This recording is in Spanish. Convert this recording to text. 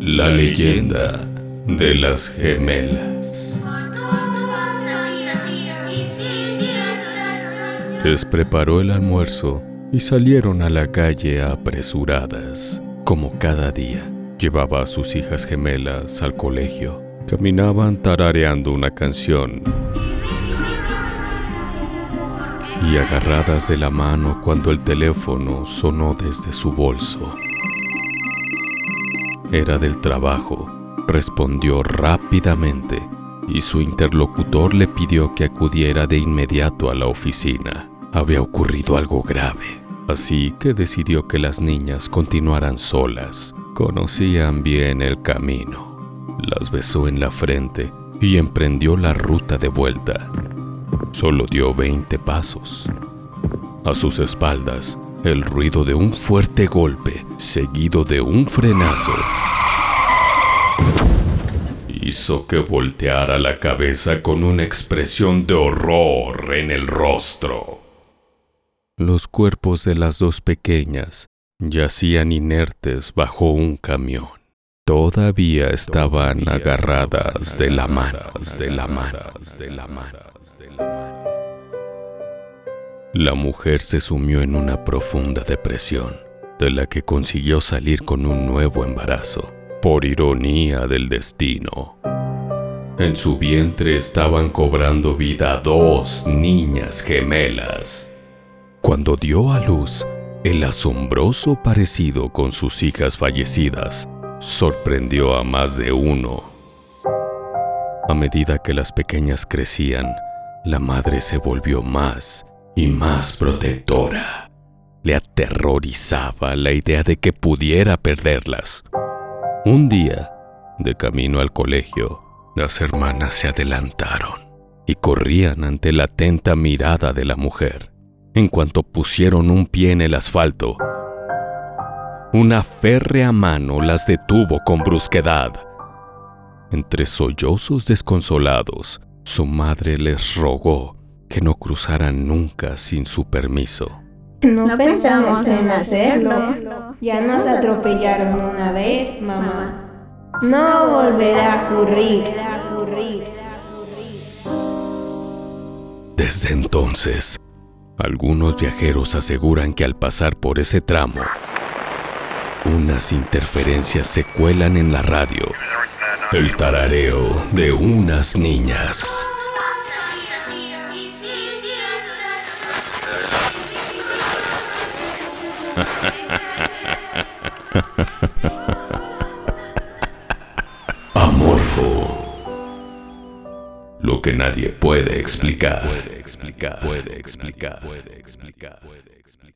La leyenda de las gemelas. Les preparó el almuerzo y salieron a la calle apresuradas, como cada día. Llevaba a sus hijas gemelas al colegio. Caminaban tarareando una canción y agarradas de la mano cuando el teléfono sonó desde su bolso. Era del trabajo. Respondió rápidamente y su interlocutor le pidió que acudiera de inmediato a la oficina. Había ocurrido algo grave, así que decidió que las niñas continuaran solas. Conocían bien el camino. Las besó en la frente y emprendió la ruta de vuelta. Solo dio 20 pasos. A sus espaldas, el ruido de un fuerte golpe, seguido de un frenazo, hizo que volteara la cabeza con una expresión de horror en el rostro. Los cuerpos de las dos pequeñas yacían inertes bajo un camión. Todavía estaban agarradas de la mano, de la mano, de la mano. La mujer se sumió en una profunda depresión, de la que consiguió salir con un nuevo embarazo, por ironía del destino. En su vientre estaban cobrando vida dos niñas gemelas. Cuando dio a luz, el asombroso parecido con sus hijas fallecidas sorprendió a más de uno. A medida que las pequeñas crecían, la madre se volvió más y más protectora. Le aterrorizaba la idea de que pudiera perderlas. Un día, de camino al colegio, las hermanas se adelantaron y corrían ante la atenta mirada de la mujer. En cuanto pusieron un pie en el asfalto, una férrea mano las detuvo con brusquedad. Entre sollozos desconsolados, su madre les rogó que no cruzaran nunca sin su permiso. No, pensamos en hacerlo. Ya nos atropellaron una vez, mamá. No volverá a ocurrir. Desde entonces, algunos viajeros aseguran que al pasar por ese tramo, unas interferencias se cuelan en la radio. El tarareo de unas niñas. Lo que nadie puede explicar. Puede explicar. Puede explicar. Puede explicar.